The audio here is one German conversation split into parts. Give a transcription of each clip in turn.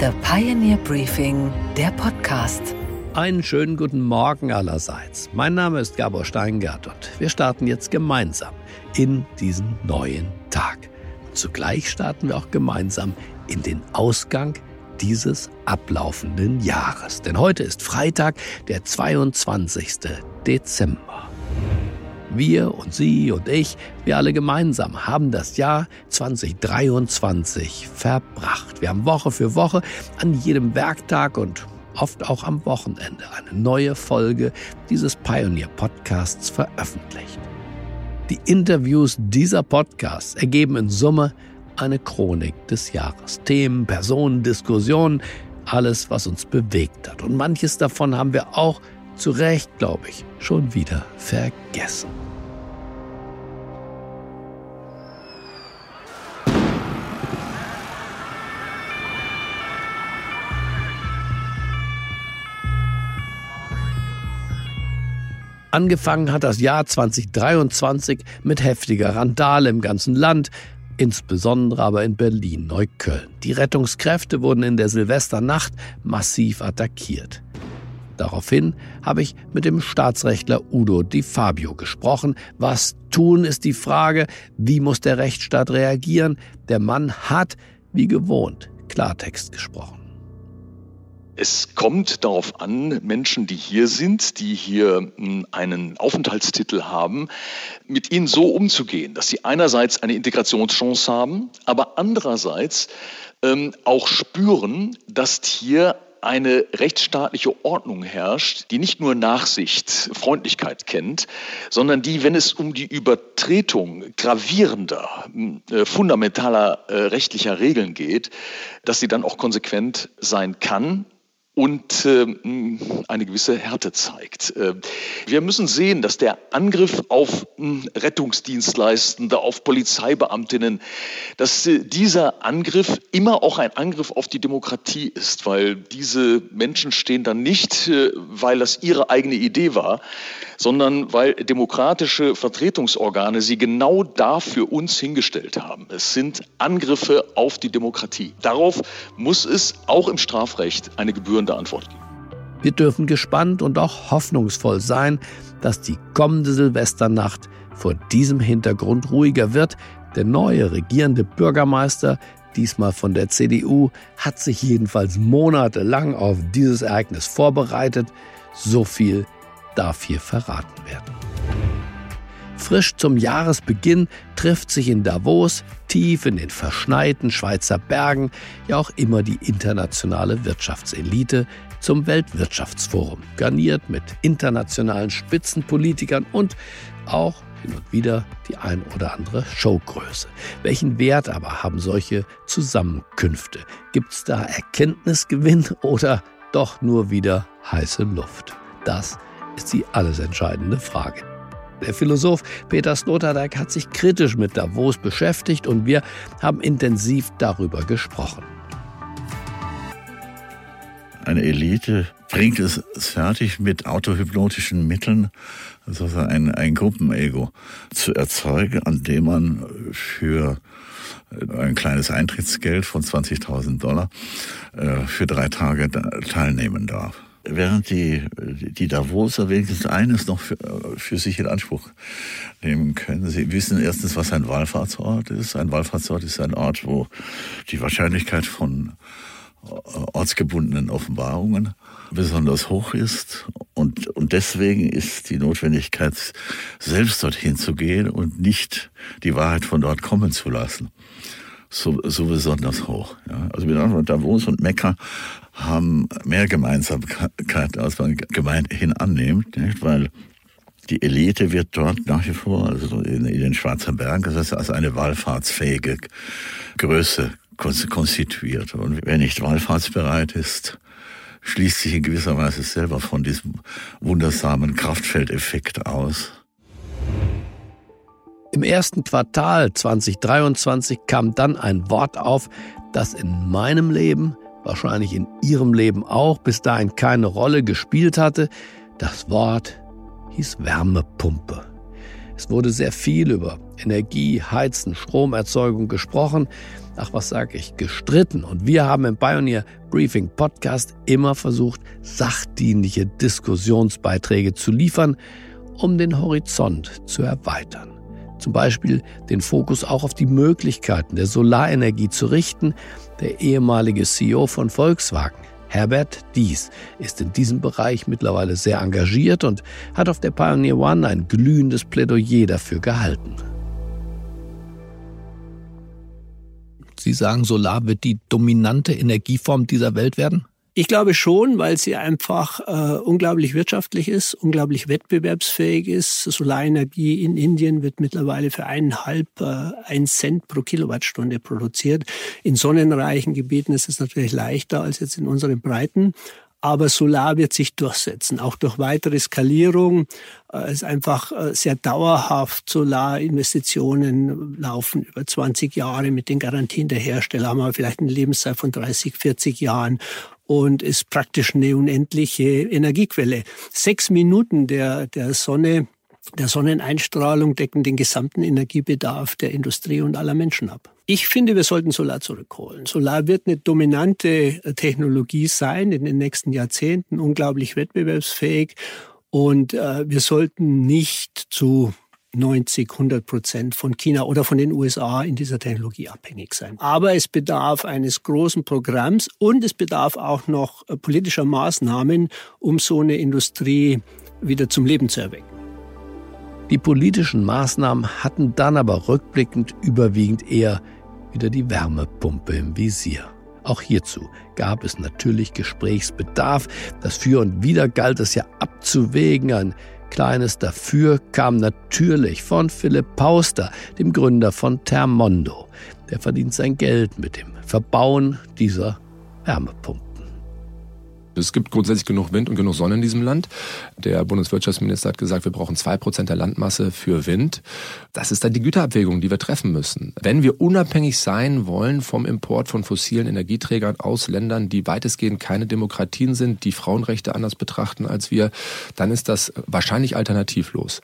The Pioneer Briefing, der Podcast. Einen schönen guten Morgen allerseits. Mein Name ist Gabor Steingart und wir starten jetzt gemeinsam in diesen neuen Tag. Und zugleich starten wir auch gemeinsam in den Ausgang dieses ablaufenden Jahres. Denn heute ist Freitag, der 22. Dezember. Wir und Sie und ich, wir alle gemeinsam haben das Jahr 2023 verbracht. Wir haben Woche für Woche an jedem Werktag und oft auch am Wochenende eine neue Folge dieses Pioneer Podcasts veröffentlicht. Die Interviews dieser Podcasts ergeben in Summe eine Chronik des Jahres. Themen, Personen, Diskussionen, alles, was uns bewegt hat. Und manches davon haben wir auch zu Recht, glaube ich, schon wieder vergessen. Angefangen hat das Jahr 2023 mit heftiger Randale im ganzen Land, insbesondere aber in Berlin-Neukölln. Die Rettungskräfte wurden in der Silvesternacht massiv attackiert. Daraufhin habe ich mit dem Staatsrechtler Udo Di Fabio gesprochen. Was tun ist die Frage, wie muss der Rechtsstaat reagieren? Der Mann hat, wie gewohnt, Klartext gesprochen. Es kommt darauf an, Menschen, die hier sind, die hier hm, einen Aufenthaltstitel haben, mit ihnen so umzugehen, dass sie einerseits eine Integrationschance haben, aber andererseits ähm, auch spüren, dass hier eine rechtsstaatliche Ordnung herrscht, die nicht nur Nachsicht, Freundlichkeit kennt, sondern die, wenn es um die Übertretung gravierender, äh, fundamentaler äh, rechtlicher Regeln geht, dass sie dann auch konsequent sein kann und äh, eine gewisse Härte zeigt. Äh, wir müssen sehen, dass der Angriff auf äh, Rettungsdienstleistende, auf Polizeibeamtinnen, dass äh, dieser Angriff immer auch ein Angriff auf die Demokratie ist, weil diese Menschen stehen dann nicht, äh, weil das ihre eigene Idee war, sondern weil demokratische Vertretungsorgane sie genau da für uns hingestellt haben. Es sind Angriffe auf die Demokratie. Darauf muss es auch im Strafrecht eine Gebühren gebührende Antwort geben. Wir dürfen gespannt und auch hoffnungsvoll sein, dass die kommende Silvesternacht vor diesem Hintergrund ruhiger wird. Der neue regierende Bürgermeister, diesmal von der CDU, hat sich jedenfalls monatelang auf dieses Ereignis vorbereitet. So viel darf hier verraten werden. Frisch zum Jahresbeginn trifft sich in Davos, tief in den verschneiten Schweizer Bergen, ja auch immer die internationale Wirtschaftselite zum Weltwirtschaftsforum, garniert mit internationalen Spitzenpolitikern und auch hin und wieder die ein oder andere Showgröße. Welchen Wert aber haben solche Zusammenkünfte? Gibt es da Erkenntnisgewinn oder doch nur wieder heiße Luft? Das ist die alles entscheidende Frage. Der Philosoph Peter Sloterdijk hat sich kritisch mit Davos beschäftigt und wir haben intensiv darüber gesprochen. Eine Elite bringt es fertig, mit autohypnotischen Mitteln also ein, ein Gruppenego zu erzeugen, an dem man für ein kleines Eintrittsgeld von 20.000 Dollar äh, für drei Tage teilnehmen darf während die, die Davoser wenigstens eines noch für, für sich in Anspruch nehmen können. Sie wissen erstens, was ein Wallfahrtsort ist. Ein Wallfahrtsort ist ein Ort, wo die Wahrscheinlichkeit von äh, ortsgebundenen Offenbarungen besonders hoch ist. Und, und deswegen ist die Notwendigkeit, selbst dorthin zu gehen und nicht die Wahrheit von dort kommen zu lassen, so, so besonders hoch. Ja. Also mit anderen Davos und Mekka haben mehr Gemeinsamkeiten, als man gemeinhin annimmt, nicht? weil die Elite wird dort nach wie vor, also in, in den Schwarzen Bergen, das heißt, als eine wallfahrtsfähige Größe konstituiert. Und wer nicht wallfahrtsbereit ist, schließt sich in gewisser Weise selber von diesem wundersamen Kraftfeldeffekt aus. Im ersten Quartal 2023 kam dann ein Wort auf, das in meinem Leben wahrscheinlich in ihrem Leben auch bis dahin keine Rolle gespielt hatte. Das Wort hieß Wärmepumpe. Es wurde sehr viel über Energie, Heizen, Stromerzeugung gesprochen. Ach, was sage ich, gestritten. Und wir haben im Pioneer Briefing Podcast immer versucht, sachdienliche Diskussionsbeiträge zu liefern, um den Horizont zu erweitern. Zum Beispiel den Fokus auch auf die Möglichkeiten der Solarenergie zu richten. Der ehemalige CEO von Volkswagen, Herbert Dies, ist in diesem Bereich mittlerweile sehr engagiert und hat auf der Pioneer One ein glühendes Plädoyer dafür gehalten. Sie sagen, Solar wird die dominante Energieform dieser Welt werden? Ich glaube schon, weil sie einfach äh, unglaublich wirtschaftlich ist, unglaublich wettbewerbsfähig ist. Solarenergie in Indien wird mittlerweile für eineinhalb, äh, ein Cent pro Kilowattstunde produziert. In sonnenreichen Gebieten ist es natürlich leichter als jetzt in unseren Breiten. Aber Solar wird sich durchsetzen, auch durch weitere Skalierung. Äh, es ist einfach äh, sehr dauerhaft. Solarinvestitionen laufen über 20 Jahre mit den Garantien der Hersteller, haben wir vielleicht eine Lebenszeit von 30, 40 Jahren und ist praktisch eine unendliche Energiequelle. Sechs Minuten der, der Sonne der Sonneneinstrahlung decken den gesamten Energiebedarf der Industrie und aller Menschen ab. Ich finde, wir sollten Solar zurückholen. Solar wird eine dominante äh, Technologie sein in den nächsten Jahrzehnten, unglaublich wettbewerbsfähig. Und äh, wir sollten nicht zu 90, 100 Prozent von China oder von den USA in dieser Technologie abhängig sein. Aber es bedarf eines großen Programms und es bedarf auch noch äh, politischer Maßnahmen, um so eine Industrie wieder zum Leben zu erwecken. Die politischen Maßnahmen hatten dann aber rückblickend überwiegend eher wieder die Wärmepumpe im Visier. Auch hierzu gab es natürlich Gesprächsbedarf. Das Für und Wider galt es ja abzuwägen. Ein kleines Dafür kam natürlich von Philipp Pauster, dem Gründer von Thermondo. Der verdient sein Geld mit dem Verbauen dieser Wärmepumpe. Es gibt grundsätzlich genug Wind und genug Sonne in diesem Land. Der Bundeswirtschaftsminister hat gesagt, wir brauchen zwei Prozent der Landmasse für Wind. Das ist dann die Güterabwägung, die wir treffen müssen. Wenn wir unabhängig sein wollen vom Import von fossilen Energieträgern aus Ländern, die weitestgehend keine Demokratien sind, die Frauenrechte anders betrachten als wir, dann ist das wahrscheinlich alternativlos.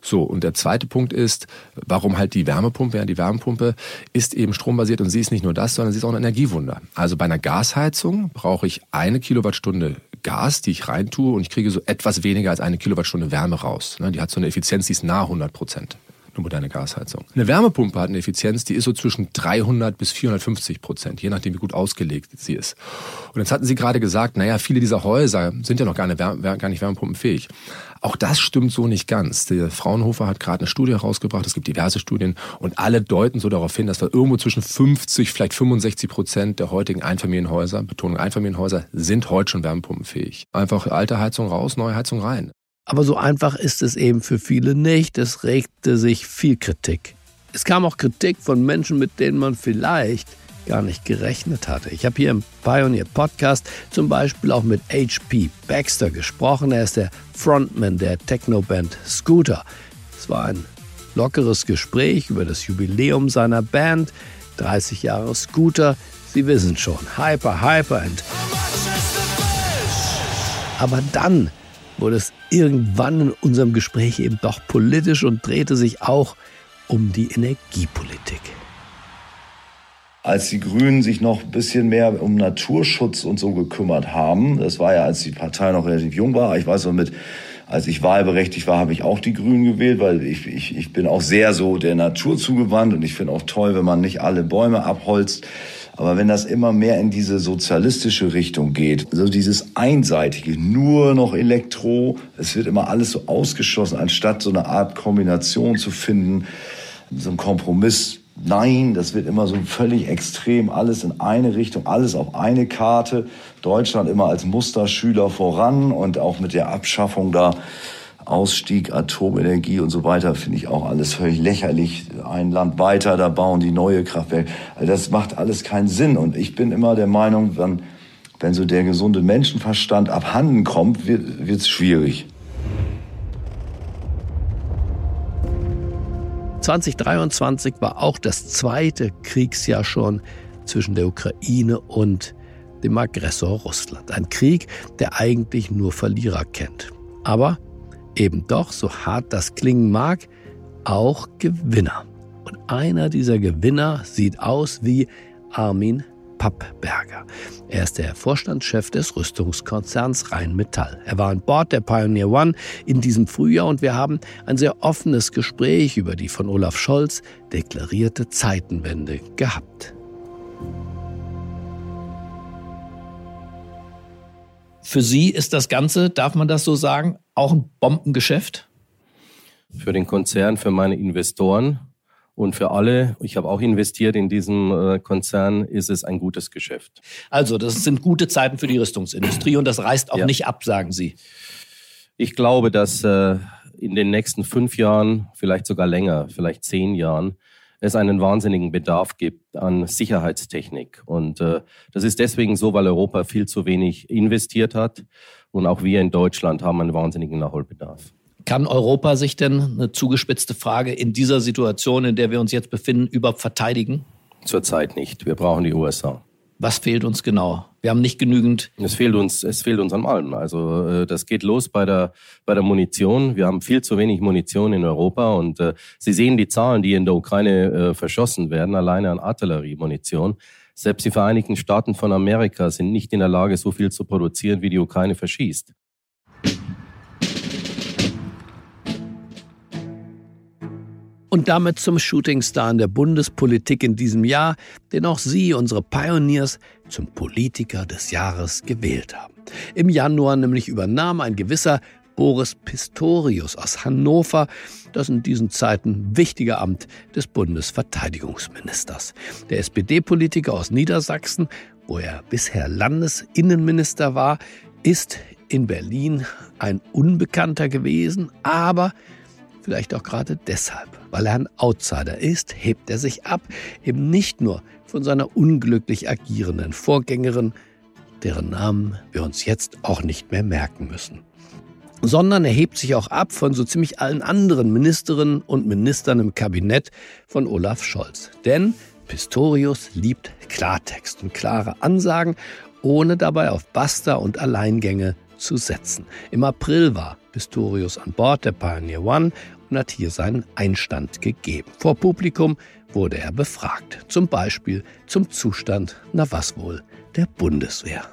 So, und der zweite Punkt ist, warum halt die Wärmepumpe? Ja, die Wärmepumpe ist eben strombasiert und sie ist nicht nur das, sondern sie ist auch ein Energiewunder. Also bei einer Gasheizung brauche ich eine Kilowattstunde Kilowattstunde Gas, die ich reintue und ich kriege so etwas weniger als eine Kilowattstunde Wärme raus. Ne, die hat so eine Effizienz, die ist nahe 100 Prozent. Eine moderne Gasheizung. Eine Wärmepumpe hat eine Effizienz, die ist so zwischen 300 bis 450 Prozent, je nachdem, wie gut ausgelegt sie ist. Und jetzt hatten Sie gerade gesagt, naja, viele dieser Häuser sind ja noch gar, nicht, gar nicht wärmepumpenfähig. Auch das stimmt so nicht ganz. Der Fraunhofer hat gerade eine Studie herausgebracht, es gibt diverse Studien und alle deuten so darauf hin, dass wir irgendwo zwischen 50, vielleicht 65 Prozent der heutigen Einfamilienhäuser, Betonung Einfamilienhäuser, sind heute schon wärmepumpenfähig. Einfach alte Heizung raus, neue Heizung rein. Aber so einfach ist es eben für viele nicht. Es regte sich viel Kritik. Es kam auch Kritik von Menschen, mit denen man vielleicht gar nicht gerechnet hatte. Ich habe hier im Pioneer Podcast zum Beispiel auch mit HP Baxter gesprochen. Er ist der Frontman der Technoband Scooter. Es war ein lockeres Gespräch über das Jubiläum seiner Band. 30 Jahre Scooter. Sie wissen schon, hyper, hyper and. Aber dann wurde es irgendwann in unserem Gespräch eben doch politisch und drehte sich auch um die Energiepolitik als die Grünen sich noch ein bisschen mehr um Naturschutz und so gekümmert haben. Das war ja, als die Partei noch relativ jung war. Ich weiß noch mit, als ich wahlberechtigt war, habe ich auch die Grünen gewählt, weil ich, ich, ich bin auch sehr so der Natur zugewandt und ich finde auch toll, wenn man nicht alle Bäume abholzt. Aber wenn das immer mehr in diese sozialistische Richtung geht, so dieses einseitige, nur noch Elektro, es wird immer alles so ausgeschlossen, anstatt so eine Art Kombination zu finden, so ein Kompromiss Nein, das wird immer so völlig extrem, alles in eine Richtung, alles auf eine Karte. Deutschland immer als Musterschüler voran und auch mit der Abschaffung da Ausstieg, Atomenergie und so weiter, finde ich auch alles völlig lächerlich. Ein Land weiter, da bauen die neue Kraftwerke. Also das macht alles keinen Sinn. Und ich bin immer der Meinung, wenn, wenn so der gesunde Menschenverstand abhanden kommt, wird es schwierig. 2023 war auch das zweite Kriegsjahr schon zwischen der Ukraine und dem Aggressor Russland. Ein Krieg, der eigentlich nur Verlierer kennt. Aber eben doch, so hart das klingen mag, auch Gewinner. Und einer dieser Gewinner sieht aus wie Armin Pappberger. Er ist der Vorstandschef des Rüstungskonzerns Rheinmetall. Er war an Bord der Pioneer One in diesem Frühjahr und wir haben ein sehr offenes Gespräch über die von Olaf Scholz deklarierte Zeitenwende gehabt. Für Sie ist das Ganze, darf man das so sagen, auch ein Bombengeschäft? Für den Konzern, für meine Investoren und für alle, ich habe auch investiert in diesem äh, Konzern, ist es ein gutes Geschäft. Also, das sind gute Zeiten für die Rüstungsindustrie und das reißt auch ja. nicht ab, sagen Sie. Ich glaube, dass äh, in den nächsten fünf Jahren, vielleicht sogar länger, vielleicht zehn Jahren, es einen wahnsinnigen Bedarf gibt an Sicherheitstechnik. Und äh, das ist deswegen so, weil Europa viel zu wenig investiert hat. Und auch wir in Deutschland haben einen wahnsinnigen Nachholbedarf. Kann Europa sich denn, eine zugespitzte Frage, in dieser Situation, in der wir uns jetzt befinden, überhaupt verteidigen? Zurzeit nicht. Wir brauchen die USA. Was fehlt uns genau? Wir haben nicht genügend. Es fehlt uns, es fehlt uns an allem. Also äh, das geht los bei der bei der Munition. Wir haben viel zu wenig Munition in Europa und äh, Sie sehen die Zahlen, die in der Ukraine äh, verschossen werden, alleine an Artilleriemunition. Selbst die Vereinigten Staaten von Amerika sind nicht in der Lage, so viel zu produzieren, wie die Ukraine verschießt. Und damit zum Shootingstar in der Bundespolitik in diesem Jahr, den auch Sie, unsere Pioneers, zum Politiker des Jahres gewählt haben. Im Januar nämlich übernahm ein gewisser Boris Pistorius aus Hannover das in diesen Zeiten wichtige Amt des Bundesverteidigungsministers. Der SPD-Politiker aus Niedersachsen, wo er bisher Landesinnenminister war, ist in Berlin ein Unbekannter gewesen, aber Vielleicht auch gerade deshalb, weil er ein Outsider ist, hebt er sich ab, eben nicht nur von seiner unglücklich agierenden Vorgängerin, deren Namen wir uns jetzt auch nicht mehr merken müssen, sondern er hebt sich auch ab von so ziemlich allen anderen Ministerinnen und Ministern im Kabinett von Olaf Scholz. Denn Pistorius liebt Klartext und klare Ansagen, ohne dabei auf Basta und Alleingänge zu setzen. Im April war Pistorius an Bord der Pioneer One und hat hier seinen Einstand gegeben. Vor Publikum wurde er befragt, zum Beispiel zum Zustand, na was wohl, der Bundeswehr.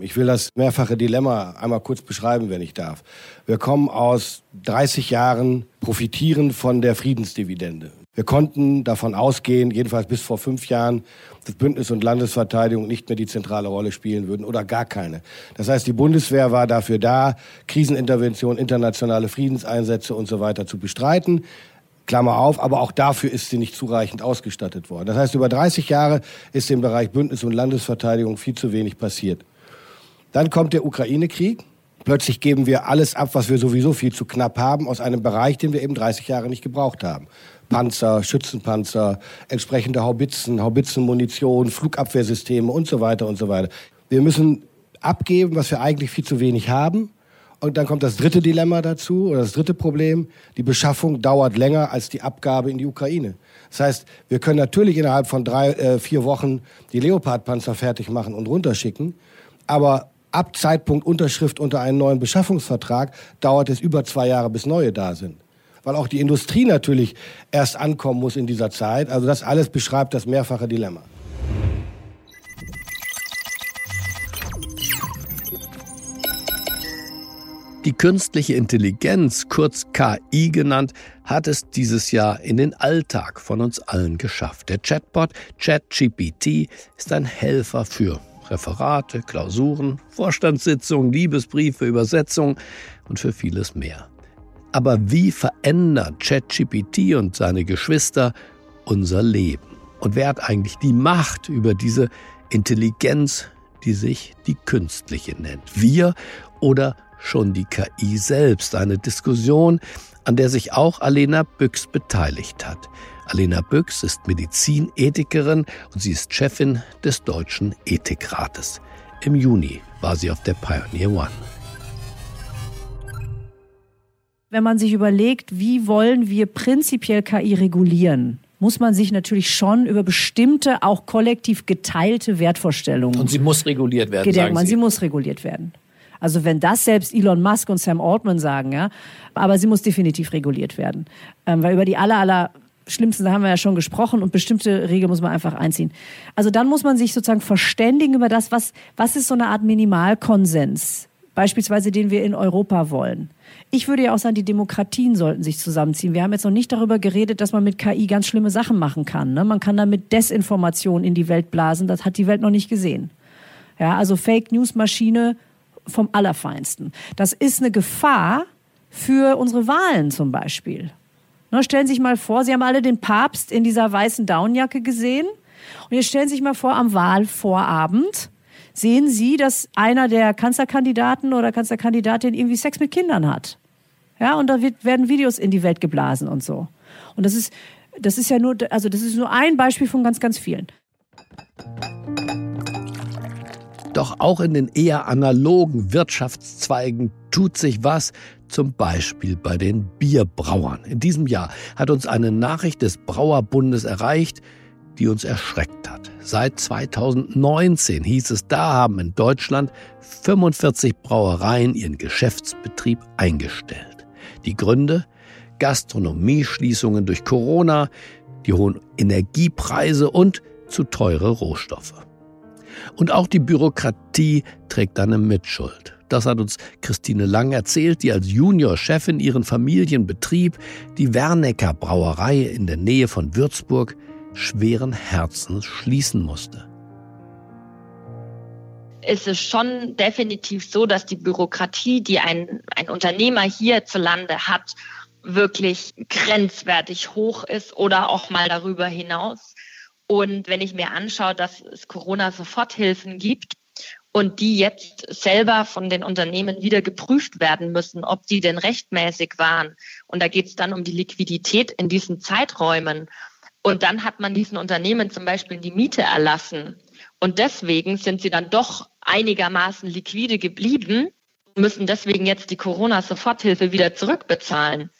Ich will das mehrfache Dilemma einmal kurz beschreiben, wenn ich darf. Wir kommen aus 30 Jahren profitieren von der Friedensdividende. Wir konnten davon ausgehen, jedenfalls bis vor fünf Jahren, dass Bündnis und Landesverteidigung nicht mehr die zentrale Rolle spielen würden oder gar keine. Das heißt, die Bundeswehr war dafür da, Krisenintervention, internationale Friedenseinsätze und so weiter zu bestreiten. Klammer auf, aber auch dafür ist sie nicht zureichend ausgestattet worden. Das heißt, über 30 Jahre ist im Bereich Bündnis und Landesverteidigung viel zu wenig passiert. Dann kommt der Ukraine-Krieg. Plötzlich geben wir alles ab, was wir sowieso viel zu knapp haben, aus einem Bereich, den wir eben 30 Jahre nicht gebraucht haben. Panzer, Schützenpanzer, entsprechende Haubitzen, Haubitzenmunition, Flugabwehrsysteme und so weiter und so weiter. Wir müssen abgeben, was wir eigentlich viel zu wenig haben. Und dann kommt das dritte Dilemma dazu oder das dritte Problem. Die Beschaffung dauert länger als die Abgabe in die Ukraine. Das heißt, wir können natürlich innerhalb von drei, äh, vier Wochen die Leopardpanzer fertig machen und runterschicken. Aber ab Zeitpunkt Unterschrift unter einen neuen Beschaffungsvertrag dauert es über zwei Jahre, bis neue da sind weil auch die Industrie natürlich erst ankommen muss in dieser Zeit. Also das alles beschreibt das mehrfache Dilemma. Die künstliche Intelligenz, kurz KI genannt, hat es dieses Jahr in den Alltag von uns allen geschafft. Der Chatbot ChatGPT ist ein Helfer für Referate, Klausuren, Vorstandssitzungen, Liebesbriefe, Übersetzungen und für vieles mehr. Aber wie verändert ChatGPT und seine Geschwister unser Leben? Und wer hat eigentlich die Macht über diese Intelligenz, die sich die künstliche nennt? Wir oder schon die KI selbst? Eine Diskussion, an der sich auch Alena Büchs beteiligt hat. Alena Büchs ist Medizinethikerin und sie ist Chefin des Deutschen Ethikrates. Im Juni war sie auf der Pioneer One. Wenn man sich überlegt, wie wollen wir prinzipiell KI regulieren, muss man sich natürlich schon über bestimmte, auch kollektiv geteilte Wertvorstellungen. Und sie muss reguliert werden. Gedenkt man, sie. sie muss reguliert werden. Also wenn das selbst Elon Musk und Sam Altman sagen, ja, aber sie muss definitiv reguliert werden, ähm, weil über die aller aller schlimmsten haben wir ja schon gesprochen und bestimmte Regeln muss man einfach einziehen. Also dann muss man sich sozusagen verständigen über das, was was ist so eine Art Minimalkonsens, beispielsweise den wir in Europa wollen. Ich würde ja auch sagen, die Demokratien sollten sich zusammenziehen. Wir haben jetzt noch nicht darüber geredet, dass man mit KI ganz schlimme Sachen machen kann. Ne? Man kann damit Desinformation in die Welt blasen. Das hat die Welt noch nicht gesehen. Ja, also Fake News Maschine vom Allerfeinsten. Das ist eine Gefahr für unsere Wahlen zum Beispiel. Ne, stellen Sie sich mal vor, Sie haben alle den Papst in dieser weißen Downjacke gesehen. Und jetzt stellen Sie sich mal vor, am Wahlvorabend sehen Sie, dass einer der Kanzlerkandidaten oder Kanzlerkandidatin irgendwie Sex mit Kindern hat. Ja, und da wird, werden Videos in die Welt geblasen und so. Und das ist, das ist ja nur, also das ist nur ein Beispiel von ganz, ganz vielen. Doch auch in den eher analogen Wirtschaftszweigen tut sich was, zum Beispiel bei den Bierbrauern. In diesem Jahr hat uns eine Nachricht des Brauerbundes erreicht, die uns erschreckt hat. Seit 2019 hieß es, da haben in Deutschland 45 Brauereien ihren Geschäftsbetrieb eingestellt. Die Gründe? Gastronomieschließungen durch Corona, die hohen Energiepreise und zu teure Rohstoffe. Und auch die Bürokratie trägt eine Mitschuld. Das hat uns Christine Lang erzählt, die als Juniorchefin ihren Familienbetrieb, die Wernecker Brauerei in der Nähe von Würzburg, schweren Herzens schließen musste. Es ist schon definitiv so, dass die Bürokratie, die ein, ein Unternehmer hierzulande hat, wirklich grenzwertig hoch ist oder auch mal darüber hinaus. Und wenn ich mir anschaue, dass es Corona-Soforthilfen gibt und die jetzt selber von den Unternehmen wieder geprüft werden müssen, ob die denn rechtmäßig waren. Und da geht es dann um die Liquidität in diesen Zeiträumen. Und dann hat man diesen Unternehmen zum Beispiel die Miete erlassen. Und deswegen sind sie dann doch einigermaßen liquide geblieben, müssen deswegen jetzt die Corona-Soforthilfe wieder zurückbezahlen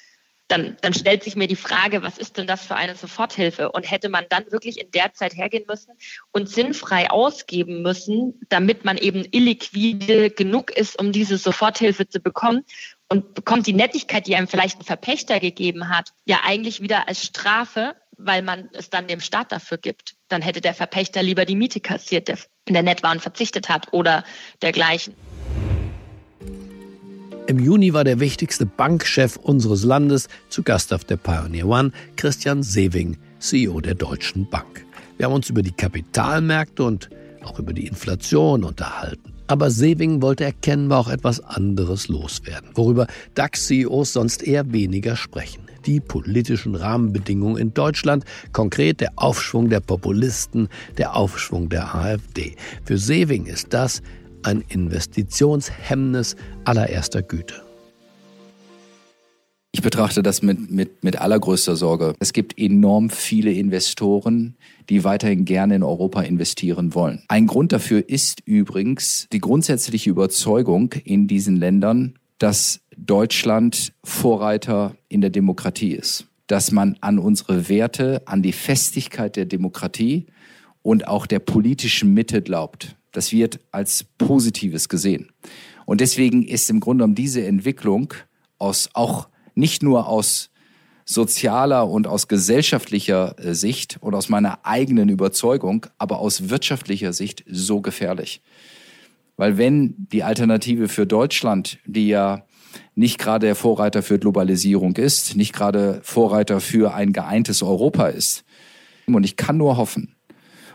dann, dann stellt sich mir die Frage, was ist denn das für eine Soforthilfe? Und hätte man dann wirklich in der Zeit hergehen müssen und sinnfrei ausgeben müssen, damit man eben illiquide genug ist, um diese Soforthilfe zu bekommen und bekommt die Nettigkeit, die einem vielleicht ein Verpächter gegeben hat, ja eigentlich wieder als Strafe, weil man es dann dem Staat dafür gibt. Dann hätte der Verpächter lieber die Miete kassiert, der, der nett war und verzichtet hat oder dergleichen. Im Juni war der wichtigste Bankchef unseres Landes zu Gast auf der Pioneer One, Christian Sewing, CEO der Deutschen Bank. Wir haben uns über die Kapitalmärkte und auch über die Inflation unterhalten. Aber Sewing wollte erkennbar auch etwas anderes loswerden, worüber DAX-CEOs sonst eher weniger sprechen. Die politischen Rahmenbedingungen in Deutschland, konkret der Aufschwung der Populisten, der Aufschwung der AfD. Für Sewing ist das ein Investitionshemmnis allererster Güte. Ich betrachte das mit, mit, mit allergrößter Sorge. Es gibt enorm viele Investoren, die weiterhin gerne in Europa investieren wollen. Ein Grund dafür ist übrigens die grundsätzliche Überzeugung in diesen Ländern, dass Deutschland Vorreiter in der Demokratie ist. Dass man an unsere Werte, an die Festigkeit der Demokratie und auch der politischen Mitte glaubt. Das wird als Positives gesehen. Und deswegen ist im Grunde genommen diese Entwicklung aus auch nicht nur aus sozialer und aus gesellschaftlicher äh, Sicht und aus meiner eigenen Überzeugung, aber aus wirtschaftlicher Sicht so gefährlich. Weil wenn die Alternative für Deutschland, die ja nicht gerade der Vorreiter für Globalisierung ist, nicht gerade Vorreiter für ein geeintes Europa ist, und ich kann nur hoffen,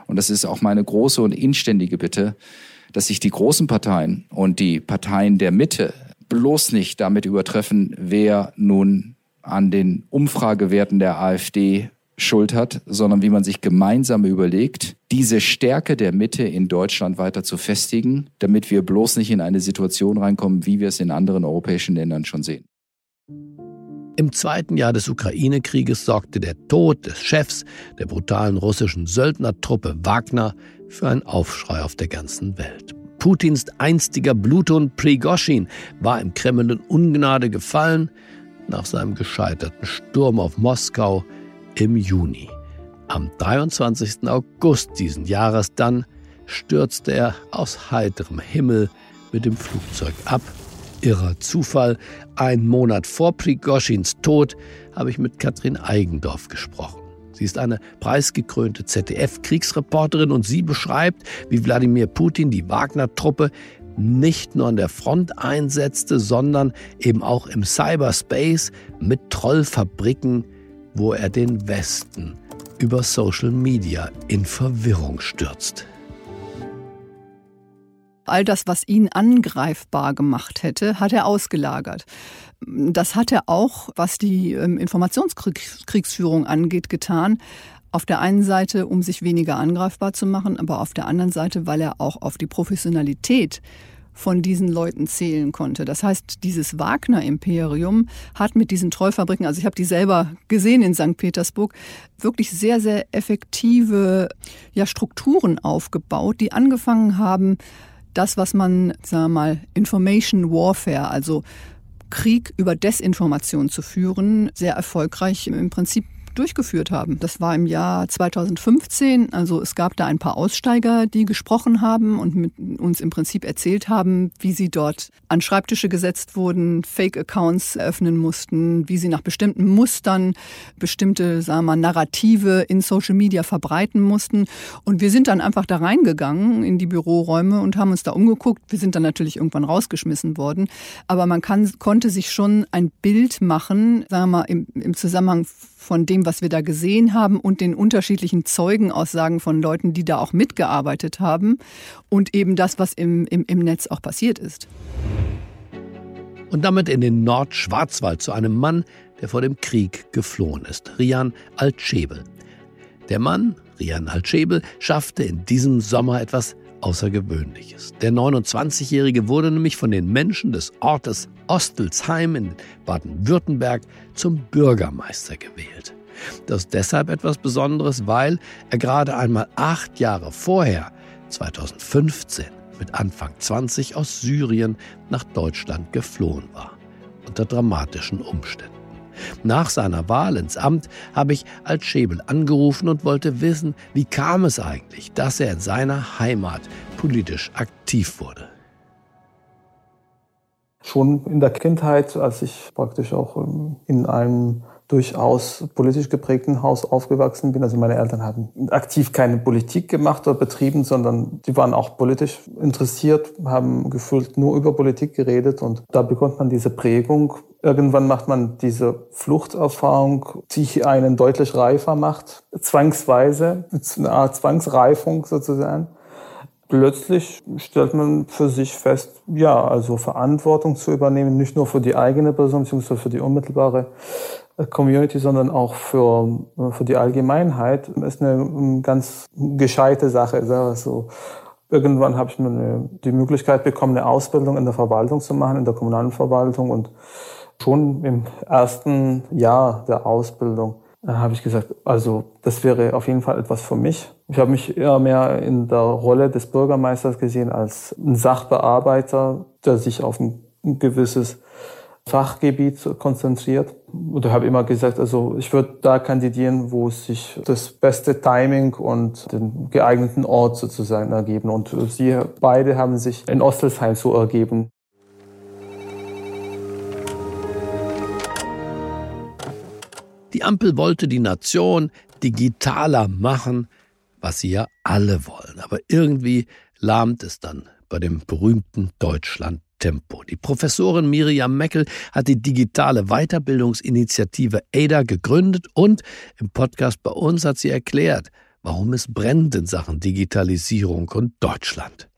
und das ist auch meine große und inständige Bitte, dass sich die großen Parteien und die Parteien der Mitte bloß nicht damit übertreffen, wer nun an den Umfragewerten der AfD Schuld hat, sondern wie man sich gemeinsam überlegt, diese Stärke der Mitte in Deutschland weiter zu festigen, damit wir bloß nicht in eine Situation reinkommen, wie wir es in anderen europäischen Ländern schon sehen. Im zweiten Jahr des Ukraine-Krieges sorgte der Tod des Chefs der brutalen russischen Söldnertruppe Wagner für einen Aufschrei auf der ganzen Welt. Putins einstiger Bluthund Prigoschin war im Kreml in Ungnade gefallen nach seinem gescheiterten Sturm auf Moskau im Juni. Am 23. August diesen Jahres dann stürzte er aus heiterem Himmel mit dem Flugzeug ab. Irrer Zufall. Ein Monat vor Prigoschins Tod habe ich mit Katrin Eigendorf gesprochen. Sie ist eine preisgekrönte ZDF-Kriegsreporterin und sie beschreibt, wie Wladimir Putin die Wagner-Truppe nicht nur an der Front einsetzte, sondern eben auch im Cyberspace mit Trollfabriken, wo er den Westen über Social Media in Verwirrung stürzt. All das, was ihn angreifbar gemacht hätte, hat er ausgelagert. Das hat er auch, was die ähm, Informationskriegsführung angeht, getan. Auf der einen Seite, um sich weniger angreifbar zu machen, aber auf der anderen Seite, weil er auch auf die Professionalität von diesen Leuten zählen konnte. Das heißt, dieses Wagner-Imperium hat mit diesen Treufabriken, also ich habe die selber gesehen in St. Petersburg, wirklich sehr, sehr effektive ja, Strukturen aufgebaut, die angefangen haben, das, was man, sagen wir mal, Information Warfare, also Krieg über Desinformation zu führen, sehr erfolgreich im Prinzip durchgeführt haben. Das war im Jahr 2015. Also es gab da ein paar Aussteiger, die gesprochen haben und mit uns im Prinzip erzählt haben, wie sie dort an Schreibtische gesetzt wurden, Fake-Accounts eröffnen mussten, wie sie nach bestimmten Mustern bestimmte, sagen wir mal, Narrative in Social Media verbreiten mussten. Und wir sind dann einfach da reingegangen in die Büroräume und haben uns da umgeguckt. Wir sind dann natürlich irgendwann rausgeschmissen worden. Aber man kann, konnte sich schon ein Bild machen, sagen wir mal, im, im Zusammenhang von dem, was wir da gesehen haben und den unterschiedlichen Zeugenaussagen von Leuten, die da auch mitgearbeitet haben und eben das, was im, im, im Netz auch passiert ist. Und damit in den Nordschwarzwald zu einem Mann, der vor dem Krieg geflohen ist, Rian Altschebel. Der Mann, Rian Altschebel, schaffte in diesem Sommer etwas Außergewöhnliches. Der 29-Jährige wurde nämlich von den Menschen des Ortes Ostelsheim in Baden-Württemberg zum Bürgermeister gewählt. Das ist deshalb etwas Besonderes, weil er gerade einmal acht Jahre vorher, 2015, mit Anfang 20 aus Syrien nach Deutschland geflohen war. Unter dramatischen Umständen. Nach seiner Wahl ins Amt habe ich als Schäbel angerufen und wollte wissen, wie kam es eigentlich, dass er in seiner Heimat politisch aktiv wurde. Schon in der Kindheit, als ich praktisch auch ähm, in einem durchaus politisch geprägten Haus aufgewachsen bin. Also meine Eltern haben aktiv keine Politik gemacht oder betrieben, sondern die waren auch politisch interessiert, haben gefühlt nur über Politik geredet und da bekommt man diese Prägung. Irgendwann macht man diese Fluchterfahrung, die einen deutlich reifer macht, zwangsweise, eine Art Zwangsreifung sozusagen plötzlich stellt man für sich fest, ja, also Verantwortung zu übernehmen, nicht nur für die eigene Person, beziehungsweise für die unmittelbare Community, sondern auch für, für die Allgemeinheit, ist eine ganz gescheite Sache. So. Irgendwann habe ich eine, die Möglichkeit bekommen, eine Ausbildung in der Verwaltung zu machen, in der kommunalen Verwaltung und schon im ersten Jahr der Ausbildung habe ich gesagt, also das wäre auf jeden Fall etwas für mich. Ich habe mich eher mehr in der Rolle des Bürgermeisters gesehen als ein Sachbearbeiter, der sich auf ein gewisses Fachgebiet konzentriert. Und ich habe immer gesagt, also ich würde da kandidieren, wo sich das beste Timing und den geeigneten Ort sozusagen ergeben. Und sie beide haben sich in Ostelsheim so ergeben. Die Ampel wollte die Nation digitaler machen, was sie ja alle wollen. Aber irgendwie lahmt es dann bei dem berühmten Deutschland-Tempo. Die Professorin Miriam Meckel hat die digitale Weiterbildungsinitiative ADA gegründet und im Podcast bei uns hat sie erklärt, warum es brennt in Sachen Digitalisierung und Deutschland.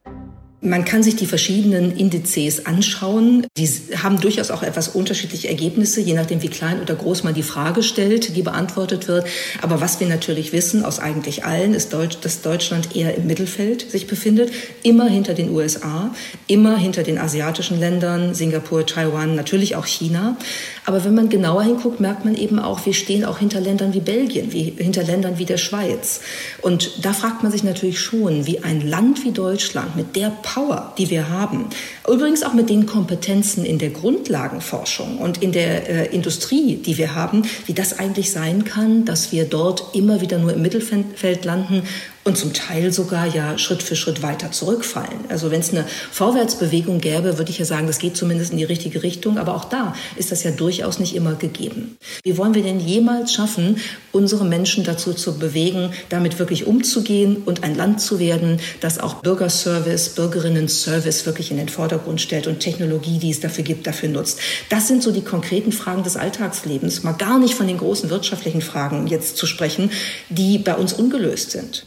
Man kann sich die verschiedenen Indizes anschauen. Die haben durchaus auch etwas unterschiedliche Ergebnisse, je nachdem, wie klein oder groß man die Frage stellt, die beantwortet wird. Aber was wir natürlich wissen aus eigentlich allen, ist, dass Deutschland eher im Mittelfeld sich befindet, immer hinter den USA, immer hinter den asiatischen Ländern, Singapur, Taiwan, natürlich auch China. Aber wenn man genauer hinguckt, merkt man eben auch, wir stehen auch hinter Ländern wie Belgien, wie hinter Ländern wie der Schweiz. Und da fragt man sich natürlich schon, wie ein Land wie Deutschland mit der Power, die wir haben, übrigens auch mit den Kompetenzen in der Grundlagenforschung und in der äh, Industrie, die wir haben, wie das eigentlich sein kann, dass wir dort immer wieder nur im Mittelfeld landen und zum Teil sogar ja Schritt für Schritt weiter zurückfallen. Also wenn es eine Vorwärtsbewegung gäbe, würde ich ja sagen, das geht zumindest in die richtige Richtung. Aber auch da ist das ja durchaus nicht immer gegeben. Wie wollen wir denn jemals schaffen, unsere Menschen dazu zu bewegen, damit wirklich umzugehen und ein Land zu werden, das auch Bürgerservice, Bürgerinnen-Service wirklich in den Vordergrund stellt und Technologie, die es dafür gibt, dafür nutzt? Das sind so die konkreten Fragen des Alltagslebens. Mal gar nicht von den großen wirtschaftlichen Fragen jetzt zu sprechen, die bei uns ungelöst sind.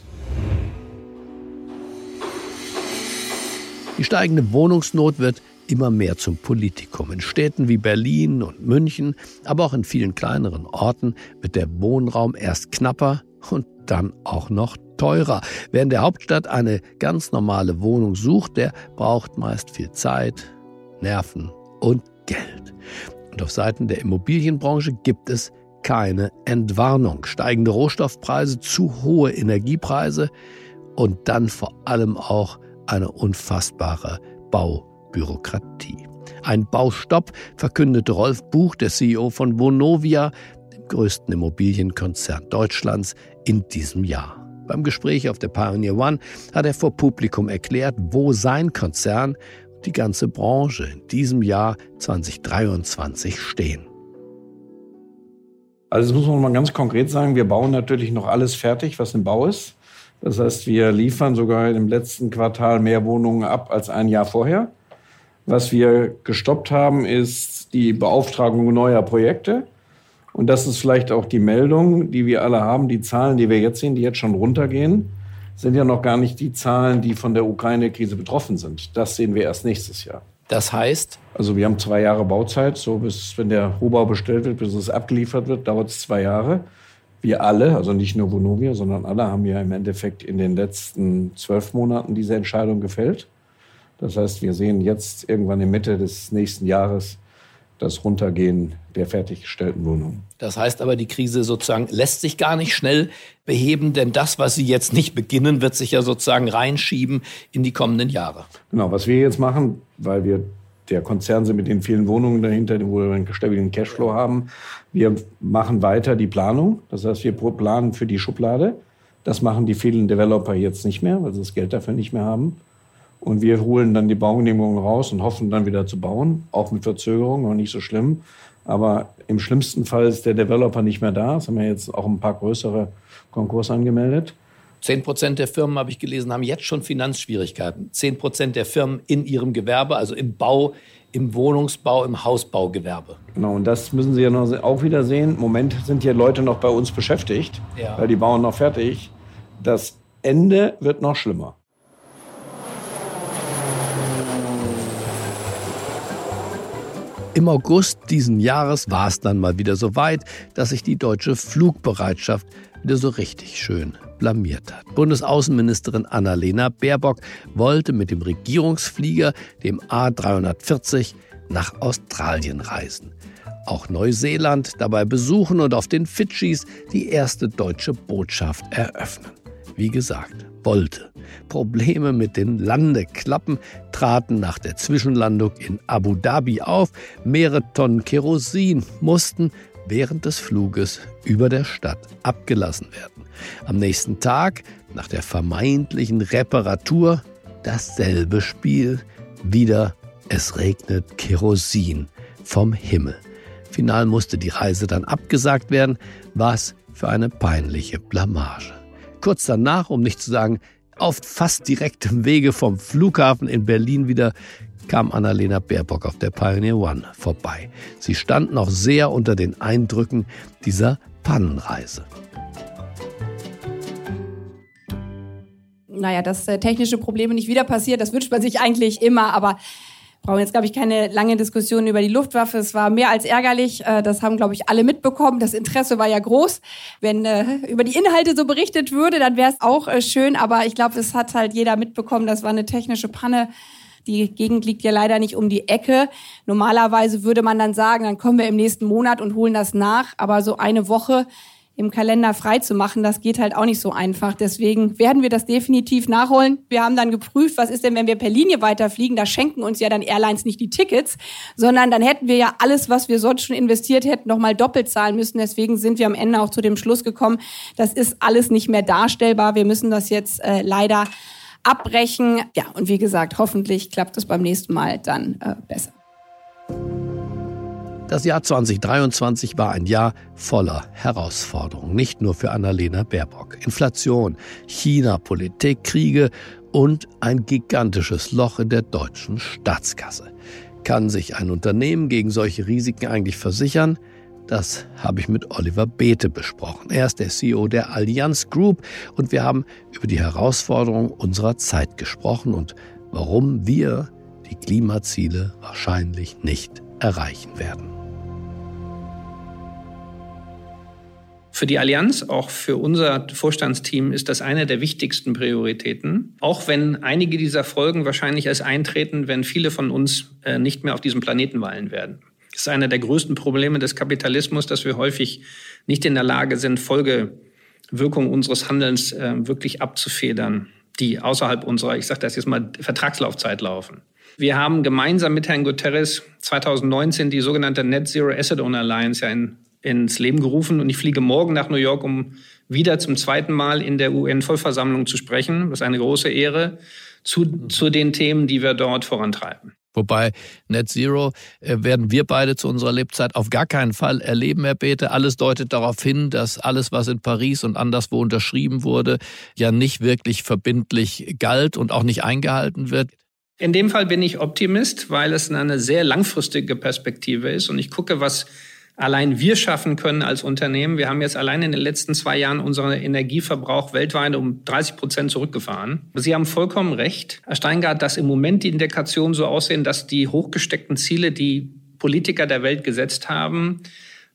Die steigende Wohnungsnot wird immer mehr zum Politikum. In Städten wie Berlin und München, aber auch in vielen kleineren Orten wird der Wohnraum erst knapper und dann auch noch teurer. Wer in der Hauptstadt eine ganz normale Wohnung sucht, der braucht meist viel Zeit, Nerven und Geld. Und auf Seiten der Immobilienbranche gibt es keine Entwarnung. Steigende Rohstoffpreise, zu hohe Energiepreise und dann vor allem auch eine unfassbare Baubürokratie. Ein Baustopp verkündete Rolf Buch, der CEO von Vonovia, dem größten Immobilienkonzern Deutschlands, in diesem Jahr. Beim Gespräch auf der Pioneer One hat er vor Publikum erklärt, wo sein Konzern und die ganze Branche in diesem Jahr 2023 stehen. Also das muss man mal ganz konkret sagen, wir bauen natürlich noch alles fertig, was im Bau ist. Das heißt, wir liefern sogar im letzten Quartal mehr Wohnungen ab als ein Jahr vorher. Was wir gestoppt haben, ist die Beauftragung neuer Projekte. Und das ist vielleicht auch die Meldung, die wir alle haben. Die Zahlen, die wir jetzt sehen, die jetzt schon runtergehen, sind ja noch gar nicht die Zahlen, die von der Ukraine-Krise betroffen sind. Das sehen wir erst nächstes Jahr. Das heißt? Also wir haben zwei Jahre Bauzeit. So bis, wenn der Rohbau bestellt wird, bis es abgeliefert wird, dauert es zwei Jahre wir alle, also nicht nur Vonovia, sondern alle haben ja im Endeffekt in den letzten zwölf Monaten diese Entscheidung gefällt. Das heißt, wir sehen jetzt irgendwann in Mitte des nächsten Jahres das Runtergehen der fertiggestellten Wohnungen. Das heißt aber, die Krise sozusagen lässt sich gar nicht schnell beheben, denn das, was Sie jetzt nicht beginnen, wird sich ja sozusagen reinschieben in die kommenden Jahre. Genau, was wir jetzt machen, weil wir der Konzern sind mit den vielen Wohnungen dahinter, wo wir einen stabilen Cashflow haben. Wir machen weiter die Planung. Das heißt, wir planen für die Schublade. Das machen die vielen Developer jetzt nicht mehr, weil sie das Geld dafür nicht mehr haben. Und wir holen dann die Baugenehmigungen raus und hoffen dann wieder zu bauen, auch mit Verzögerung, aber nicht so schlimm. Aber im schlimmsten Fall ist der Developer nicht mehr da. Es haben wir jetzt auch ein paar größere Konkurse angemeldet. Zehn Prozent der Firmen, habe ich gelesen, haben jetzt schon Finanzschwierigkeiten. Zehn Prozent der Firmen in ihrem Gewerbe, also im Bau, im Wohnungsbau, im Hausbaugewerbe. Genau, und das müssen Sie ja noch auch wieder sehen. Im Moment sind hier Leute noch bei uns beschäftigt, ja. weil die bauen noch fertig. Das Ende wird noch schlimmer. Im August diesen Jahres war es dann mal wieder so weit, dass sich die deutsche Flugbereitschaft wieder so richtig schön blamiert hat. Bundesaußenministerin Annalena Baerbock wollte mit dem Regierungsflieger, dem A340, nach Australien reisen. Auch Neuseeland dabei besuchen und auf den Fidschis die erste deutsche Botschaft eröffnen. Wie gesagt, wollte. Probleme mit den Landeklappen traten nach der Zwischenlandung in Abu Dhabi auf. Mehrere Tonnen Kerosin mussten während des Fluges über der Stadt abgelassen werden. Am nächsten Tag, nach der vermeintlichen Reparatur, dasselbe Spiel. Wieder, es regnet Kerosin vom Himmel. Final musste die Reise dann abgesagt werden. Was für eine peinliche Blamage. Kurz danach, um nicht zu sagen, auf fast direktem Wege vom Flughafen in Berlin wieder kam Annalena Baerbock auf der Pioneer One vorbei. Sie stand noch sehr unter den Eindrücken dieser Pannenreise. Naja, dass äh, technische Probleme nicht wieder passieren, das wünscht man sich eigentlich immer, aber brauchen jetzt, glaube ich, keine lange Diskussion über die Luftwaffe. Es war mehr als ärgerlich. Äh, das haben, glaube ich, alle mitbekommen. Das Interesse war ja groß. Wenn äh, über die Inhalte so berichtet würde, dann wäre es auch äh, schön. Aber ich glaube, es hat halt jeder mitbekommen. Das war eine technische Panne. Die Gegend liegt ja leider nicht um die Ecke. Normalerweise würde man dann sagen, dann kommen wir im nächsten Monat und holen das nach. Aber so eine Woche im Kalender frei zu machen. Das geht halt auch nicht so einfach. Deswegen werden wir das definitiv nachholen. Wir haben dann geprüft, was ist denn, wenn wir per Linie weiterfliegen? Da schenken uns ja dann Airlines nicht die Tickets, sondern dann hätten wir ja alles, was wir sonst schon investiert hätten, nochmal doppelt zahlen müssen. Deswegen sind wir am Ende auch zu dem Schluss gekommen, das ist alles nicht mehr darstellbar. Wir müssen das jetzt äh, leider abbrechen. Ja, und wie gesagt, hoffentlich klappt es beim nächsten Mal dann äh, besser. Das Jahr 2023 war ein Jahr voller Herausforderungen, nicht nur für Annalena Baerbock. Inflation, China-Politik, Kriege und ein gigantisches Loch in der deutschen Staatskasse. Kann sich ein Unternehmen gegen solche Risiken eigentlich versichern? Das habe ich mit Oliver Beete besprochen. Er ist der CEO der Allianz Group und wir haben über die Herausforderungen unserer Zeit gesprochen und warum wir die Klimaziele wahrscheinlich nicht erreichen werden. Für die Allianz, auch für unser Vorstandsteam, ist das eine der wichtigsten Prioritäten. Auch wenn einige dieser Folgen wahrscheinlich erst eintreten, wenn viele von uns äh, nicht mehr auf diesem Planeten weilen werden. Das ist einer der größten Probleme des Kapitalismus, dass wir häufig nicht in der Lage sind, Folgewirkungen unseres Handelns äh, wirklich abzufedern, die außerhalb unserer, ich sage das jetzt mal, Vertragslaufzeit laufen. Wir haben gemeinsam mit Herrn Guterres 2019 die sogenannte Net Zero Asset Owner Alliance ja in ins Leben gerufen und ich fliege morgen nach New York, um wieder zum zweiten Mal in der UN-Vollversammlung zu sprechen. Das ist eine große Ehre zu, zu den Themen, die wir dort vorantreiben. Wobei Net Zero äh, werden wir beide zu unserer Lebzeit auf gar keinen Fall erleben, Herr Bete. Alles deutet darauf hin, dass alles, was in Paris und anderswo unterschrieben wurde, ja nicht wirklich verbindlich galt und auch nicht eingehalten wird. In dem Fall bin ich Optimist, weil es eine sehr langfristige Perspektive ist und ich gucke, was allein wir schaffen können als Unternehmen. Wir haben jetzt allein in den letzten zwei Jahren unseren Energieverbrauch weltweit um 30 Prozent zurückgefahren. Sie haben vollkommen recht, Herr Steingart, dass im Moment die Indikationen so aussehen, dass die hochgesteckten Ziele, die Politiker der Welt gesetzt haben,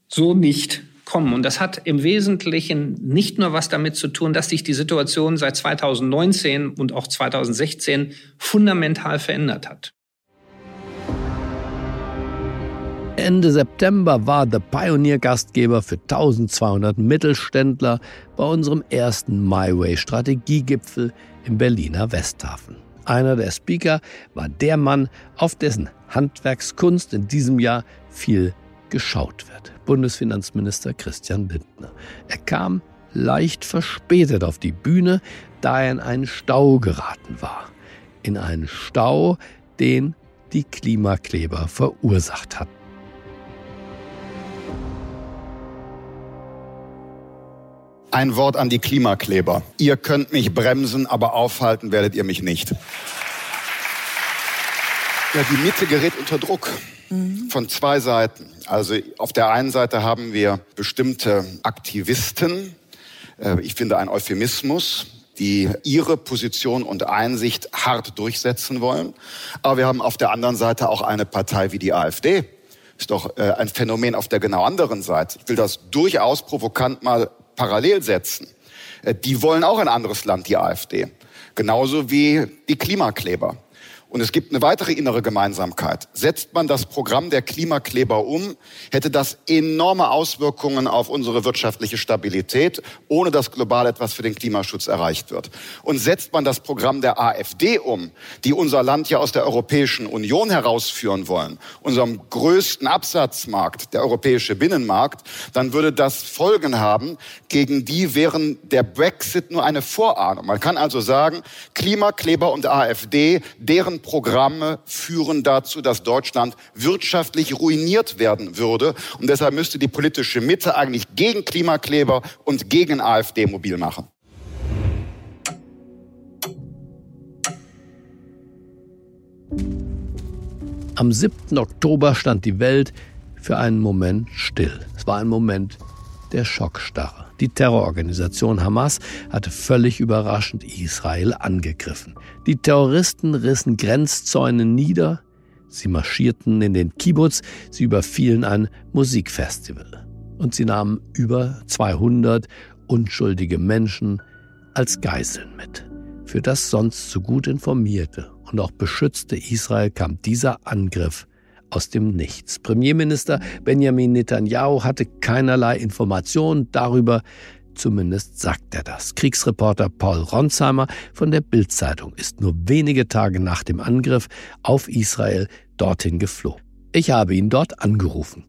so nicht kommen. Und das hat im Wesentlichen nicht nur was damit zu tun, dass sich die Situation seit 2019 und auch 2016 fundamental verändert hat. Ende September war The Pioneer Gastgeber für 1200 Mittelständler bei unserem ersten MyWay Strategiegipfel im Berliner Westhafen. Einer der Speaker war der Mann, auf dessen Handwerkskunst in diesem Jahr viel geschaut wird. Bundesfinanzminister Christian Lindner. Er kam leicht verspätet auf die Bühne, da er in einen Stau geraten war. In einen Stau, den die Klimakleber verursacht hatten. Ein Wort an die Klimakleber. Ihr könnt mich bremsen, aber aufhalten werdet ihr mich nicht. Ja, die Mitte gerät unter Druck von zwei Seiten. Also auf der einen Seite haben wir bestimmte Aktivisten, äh, ich finde ein Euphemismus, die ihre Position und Einsicht hart durchsetzen wollen. Aber wir haben auf der anderen Seite auch eine Partei wie die AfD. Ist doch äh, ein Phänomen auf der genau anderen Seite. Ich will das durchaus provokant mal parallel setzen. Äh, die wollen auch ein anderes Land, die AfD. Genauso wie die Klimakleber. Und es gibt eine weitere innere Gemeinsamkeit. Setzt man das Programm der Klimakleber um, hätte das enorme Auswirkungen auf unsere wirtschaftliche Stabilität, ohne dass global etwas für den Klimaschutz erreicht wird. Und setzt man das Programm der AfD um, die unser Land ja aus der Europäischen Union herausführen wollen, unserem größten Absatzmarkt, der europäische Binnenmarkt, dann würde das Folgen haben, gegen die wären der Brexit nur eine Vorahnung. Man kann also sagen, Klimakleber und AfD, deren Programme führen dazu, dass Deutschland wirtschaftlich ruiniert werden würde. Und deshalb müsste die politische Mitte eigentlich gegen Klimakleber und gegen AfD mobil machen. Am 7. Oktober stand die Welt für einen Moment still. Es war ein Moment der Schockstarre. Die Terrororganisation Hamas hatte völlig überraschend Israel angegriffen. Die Terroristen rissen Grenzzäune nieder, sie marschierten in den Kibbutz, sie überfielen ein Musikfestival. Und sie nahmen über 200 unschuldige Menschen als Geiseln mit. Für das sonst so gut informierte und auch beschützte Israel kam dieser Angriff aus dem Nichts. Premierminister Benjamin Netanyahu hatte keinerlei Informationen darüber, zumindest sagt er das. Kriegsreporter Paul Ronsheimer von der Bild-Zeitung ist nur wenige Tage nach dem Angriff auf Israel dorthin geflohen. Ich habe ihn dort angerufen.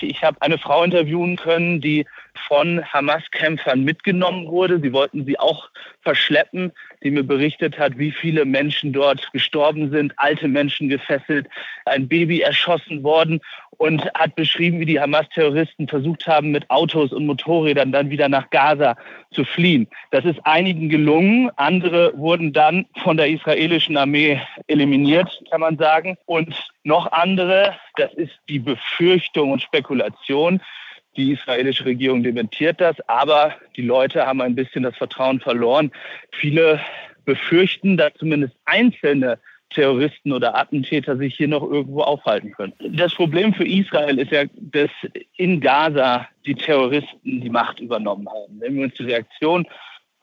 Ich habe eine Frau interviewen können, die von Hamas-Kämpfern mitgenommen wurde. Sie wollten sie auch verschleppen, die mir berichtet hat, wie viele Menschen dort gestorben sind, alte Menschen gefesselt, ein Baby erschossen worden und hat beschrieben, wie die Hamas-Terroristen versucht haben, mit Autos und Motorrädern dann wieder nach Gaza zu fliehen. Das ist einigen gelungen. Andere wurden dann von der israelischen Armee eliminiert, kann man sagen. Und noch andere, das ist die Befürchtung und Spekulation, die israelische Regierung dementiert das, aber die Leute haben ein bisschen das Vertrauen verloren. Viele befürchten, dass zumindest einzelne Terroristen oder Attentäter sich hier noch irgendwo aufhalten können. Das Problem für Israel ist ja, dass in Gaza die Terroristen die Macht übernommen haben. Wenn wir uns die Reaktion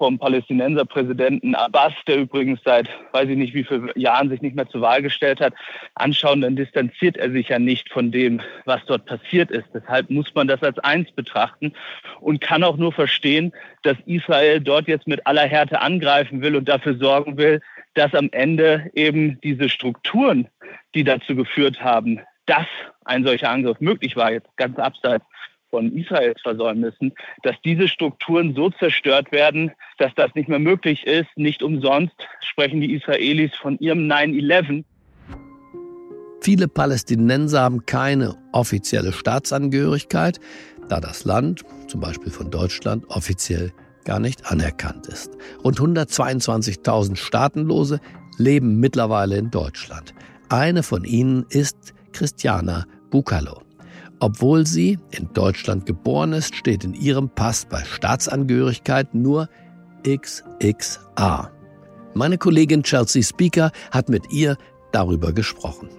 vom Palästinenserpräsidenten Abbas, der übrigens seit weiß ich nicht wie vielen Jahren sich nicht mehr zur Wahl gestellt hat, anschauen, dann distanziert er sich ja nicht von dem, was dort passiert ist. Deshalb muss man das als eins betrachten und kann auch nur verstehen, dass Israel dort jetzt mit aller Härte angreifen will und dafür sorgen will, dass am Ende eben diese Strukturen, die dazu geführt haben, dass ein solcher Angriff möglich war, jetzt ganz abseits von Israels Versäumnissen, dass diese Strukturen so zerstört werden, dass das nicht mehr möglich ist. Nicht umsonst sprechen die Israelis von ihrem 9-11. Viele Palästinenser haben keine offizielle Staatsangehörigkeit, da das Land, zum Beispiel von Deutschland, offiziell gar nicht anerkannt ist. Rund 122.000 Staatenlose leben mittlerweile in Deutschland. Eine von ihnen ist Christiana Bukalo. Obwohl sie in Deutschland geboren ist, steht in ihrem Pass bei Staatsangehörigkeit nur XXA. Meine Kollegin Chelsea Speaker hat mit ihr darüber gesprochen.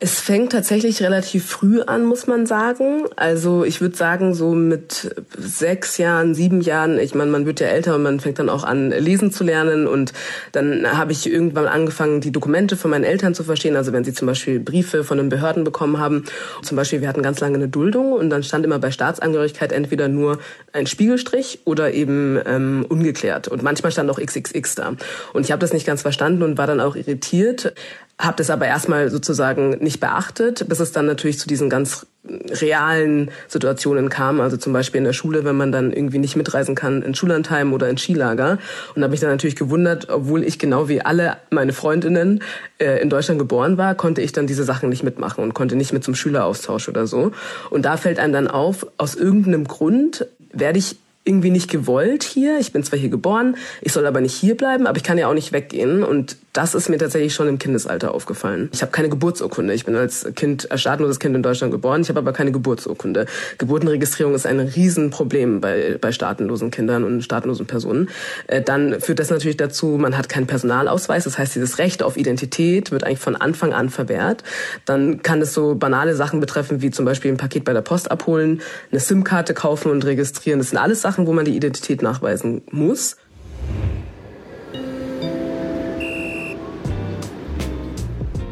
Es fängt tatsächlich relativ früh an, muss man sagen. Also ich würde sagen, so mit sechs Jahren, sieben Jahren, ich meine, man wird ja älter und man fängt dann auch an, lesen zu lernen. Und dann habe ich irgendwann angefangen, die Dokumente von meinen Eltern zu verstehen. Also wenn sie zum Beispiel Briefe von den Behörden bekommen haben. Zum Beispiel, wir hatten ganz lange eine Duldung und dann stand immer bei Staatsangehörigkeit entweder nur ein Spiegelstrich oder eben ähm, ungeklärt. Und manchmal stand auch XXX da. Und ich habe das nicht ganz verstanden und war dann auch irritiert habe das aber erstmal sozusagen nicht beachtet, bis es dann natürlich zu diesen ganz realen Situationen kam. Also zum Beispiel in der Schule, wenn man dann irgendwie nicht mitreisen kann in Schullandheim oder in Skilager. Und da habe ich dann natürlich gewundert, obwohl ich genau wie alle meine Freundinnen äh, in Deutschland geboren war, konnte ich dann diese Sachen nicht mitmachen und konnte nicht mit zum Schüleraustausch oder so. Und da fällt einem dann auf, aus irgendeinem Grund werde ich irgendwie nicht gewollt hier. Ich bin zwar hier geboren, ich soll aber nicht hier bleiben, aber ich kann ja auch nicht weggehen. Und das ist mir tatsächlich schon im Kindesalter aufgefallen. Ich habe keine Geburtsurkunde. Ich bin als Kind, als staatenloses Kind in Deutschland geboren. Ich habe aber keine Geburtsurkunde. Geburtenregistrierung ist ein Riesenproblem bei, bei staatenlosen Kindern und staatenlosen Personen. Äh, dann führt das natürlich dazu, man hat keinen Personalausweis. Das heißt, dieses Recht auf Identität wird eigentlich von Anfang an verwehrt. Dann kann es so banale Sachen betreffen, wie zum Beispiel ein Paket bei der Post abholen, eine SIM-Karte kaufen und registrieren. Das sind alles Sachen, wo man die Identität nachweisen muss.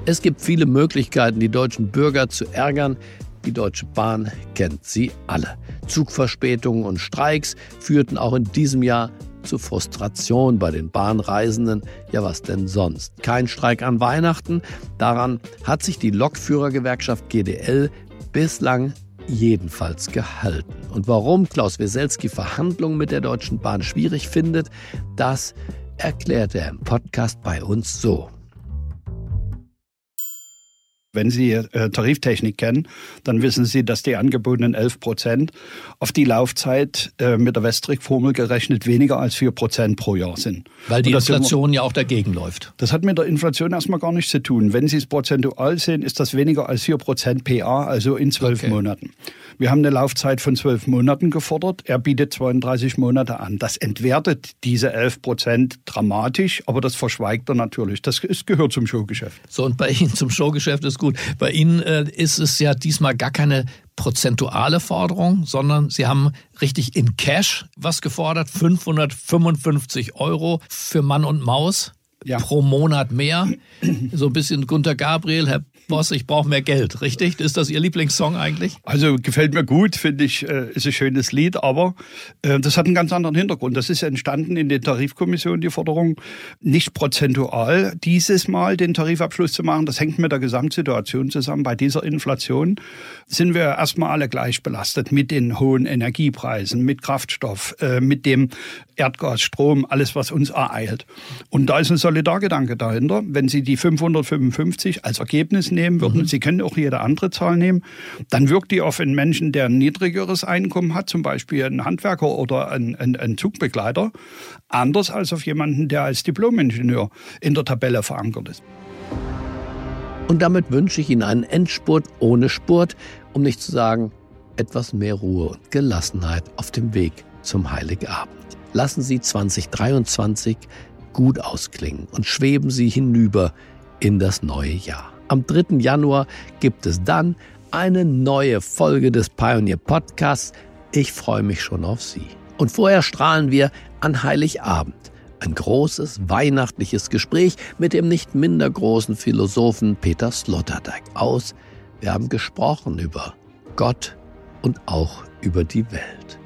Es gibt viele Möglichkeiten, die deutschen Bürger zu ärgern. Die Deutsche Bahn kennt sie alle. Zugverspätungen und Streiks führten auch in diesem Jahr zu Frustration bei den Bahnreisenden. Ja, was denn sonst? Kein Streik an Weihnachten. Daran hat sich die Lokführergewerkschaft GDL bislang jedenfalls gehalten. Und warum Klaus Weselski Verhandlungen mit der Deutschen Bahn schwierig findet, das erklärt er im Podcast bei uns so. Wenn Sie äh, Tariftechnik kennen, dann wissen Sie, dass die angebotenen 11 Prozent auf die Laufzeit äh, mit der Westrick-Formel gerechnet weniger als 4 Prozent pro Jahr sind. Weil die Inflation ja auch dagegen läuft. Das hat mit der Inflation erstmal gar nichts zu tun. Wenn Sie es prozentual sehen, ist das weniger als 4 Prozent PA, also in zwölf okay. Monaten. Wir haben eine Laufzeit von zwölf Monaten gefordert. Er bietet 32 Monate an. Das entwertet diese 11 Prozent dramatisch, aber das verschweigt er natürlich. Das ist, gehört zum Showgeschäft. So, und bei Ihnen zum Showgeschäft ist gut. Bei Ihnen äh, ist es ja diesmal gar keine prozentuale Forderung, sondern Sie haben richtig in Cash was gefordert, 555 Euro für Mann und Maus. Ja. pro Monat mehr. So ein bisschen Gunter Gabriel, Herr Boss, ich brauche mehr Geld, richtig? Ist das Ihr Lieblingssong eigentlich? Also gefällt mir gut, finde ich, äh, ist ein schönes Lied, aber äh, das hat einen ganz anderen Hintergrund. Das ist entstanden in der Tarifkommission, die Forderung, nicht prozentual dieses Mal den Tarifabschluss zu machen. Das hängt mit der Gesamtsituation zusammen. Bei dieser Inflation sind wir erstmal alle gleich belastet mit den hohen Energiepreisen, mit Kraftstoff, äh, mit dem Erdgas, Strom, alles, was uns ereilt. Und da ist ein Solidargedanke dahinter. Wenn Sie die 555 als Ergebnis nehmen würden, mhm. Sie können auch jede andere Zahl nehmen, dann wirkt die auf einen Menschen, der ein niedrigeres Einkommen hat, zum Beispiel ein Handwerker oder ein, ein, ein Zugbegleiter, anders als auf jemanden, der als Diplomingenieur in der Tabelle verankert ist. Und damit wünsche ich Ihnen einen Endspurt ohne Spurt, um nicht zu sagen, etwas mehr Ruhe und Gelassenheit auf dem Weg zum Heiligabend. Lassen Sie 2023 gut ausklingen und schweben Sie hinüber in das neue Jahr. Am 3. Januar gibt es dann eine neue Folge des Pioneer Podcasts. Ich freue mich schon auf Sie. Und vorher strahlen wir an Heiligabend. Ein großes weihnachtliches Gespräch mit dem nicht minder großen Philosophen Peter Sloterdijk aus. Wir haben gesprochen über Gott und auch über die Welt.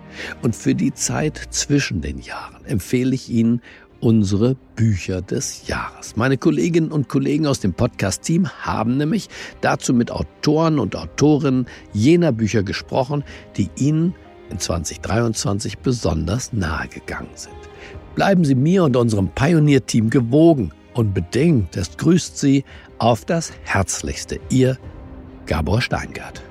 Und für die Zeit zwischen den Jahren empfehle ich Ihnen unsere Bücher des Jahres. Meine Kolleginnen und Kollegen aus dem Podcast-Team haben nämlich dazu mit Autoren und Autorinnen jener Bücher gesprochen, die Ihnen in 2023 besonders nahe gegangen sind. Bleiben Sie mir und unserem Pioneer-Team gewogen und bedingt, es grüßt Sie auf das Herzlichste. Ihr Gabor Steingart.